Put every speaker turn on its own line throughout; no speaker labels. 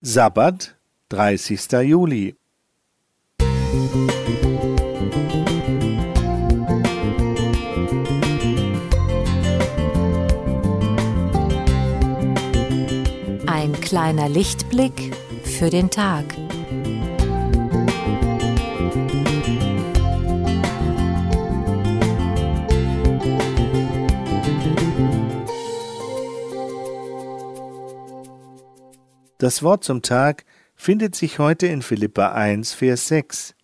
Sabbat, 30. Juli.
Ein kleiner Lichtblick für den Tag.
Das Wort zum Tag findet sich heute in Philippa 1, Vers 6.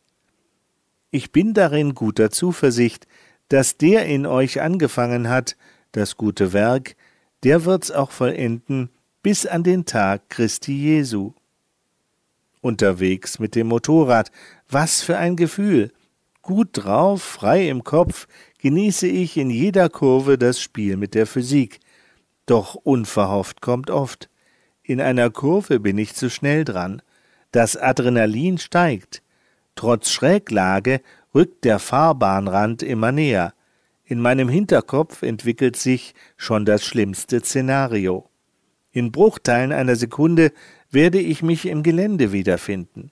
Ich bin darin guter Zuversicht, dass der in euch angefangen hat, das gute Werk, der wird's auch vollenden bis an den Tag Christi Jesu. Unterwegs mit dem Motorrad, was für ein Gefühl! Gut drauf, frei im Kopf, genieße ich in jeder Kurve das Spiel mit der Physik. Doch unverhofft kommt oft. In einer Kurve bin ich zu schnell dran. Das Adrenalin steigt. Trotz Schräglage rückt der Fahrbahnrand immer näher. In meinem Hinterkopf entwickelt sich schon das schlimmste Szenario. In Bruchteilen einer Sekunde werde ich mich im Gelände wiederfinden.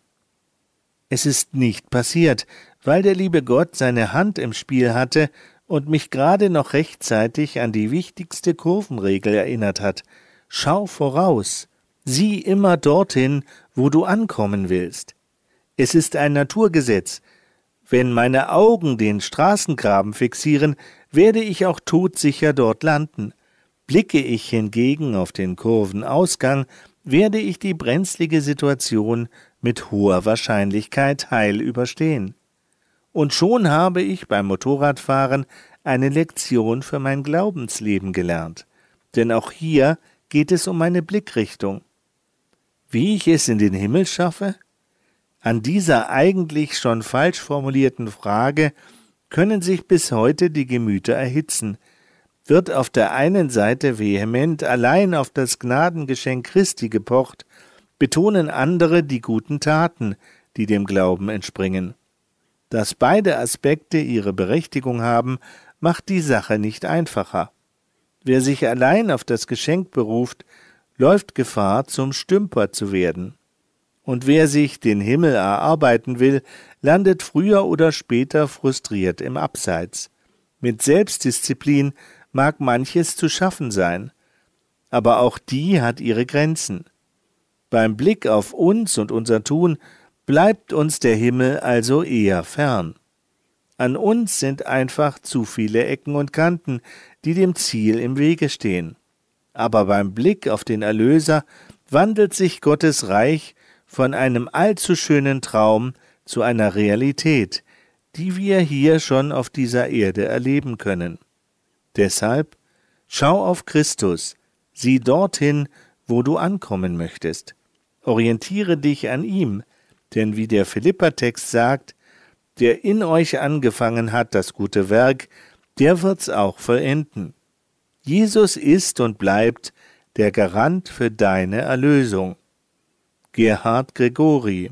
Es ist nicht passiert, weil der liebe Gott seine Hand im Spiel hatte und mich gerade noch rechtzeitig an die wichtigste Kurvenregel erinnert hat, Schau voraus, sieh immer dorthin, wo du ankommen willst. Es ist ein Naturgesetz. Wenn meine Augen den Straßengraben fixieren, werde ich auch todsicher dort landen. Blicke ich hingegen auf den Kurvenausgang, werde ich die brenzlige Situation mit hoher Wahrscheinlichkeit heil überstehen. Und schon habe ich beim Motorradfahren eine Lektion für mein Glaubensleben gelernt. Denn auch hier geht es um meine Blickrichtung. Wie ich es in den Himmel schaffe? An dieser eigentlich schon falsch formulierten Frage können sich bis heute die Gemüter erhitzen. Wird auf der einen Seite vehement allein auf das Gnadengeschenk Christi gepocht, betonen andere die guten Taten, die dem Glauben entspringen. Dass beide Aspekte ihre Berechtigung haben, macht die Sache nicht einfacher. Wer sich allein auf das Geschenk beruft, läuft Gefahr, zum Stümper zu werden. Und wer sich den Himmel erarbeiten will, landet früher oder später frustriert im Abseits. Mit Selbstdisziplin mag manches zu schaffen sein, aber auch die hat ihre Grenzen. Beim Blick auf uns und unser Tun bleibt uns der Himmel also eher fern. An uns sind einfach zu viele Ecken und Kanten, die dem Ziel im Wege stehen. Aber beim Blick auf den Erlöser wandelt sich Gottes Reich von einem allzu schönen Traum zu einer Realität, die wir hier schon auf dieser Erde erleben können. Deshalb schau auf Christus, sieh dorthin, wo du ankommen möchtest. Orientiere dich an ihm, denn wie der Philippertext sagt, der in euch angefangen hat das gute Werk, der wird's auch vollenden. Jesus ist und bleibt der Garant für deine Erlösung. Gerhard Gregori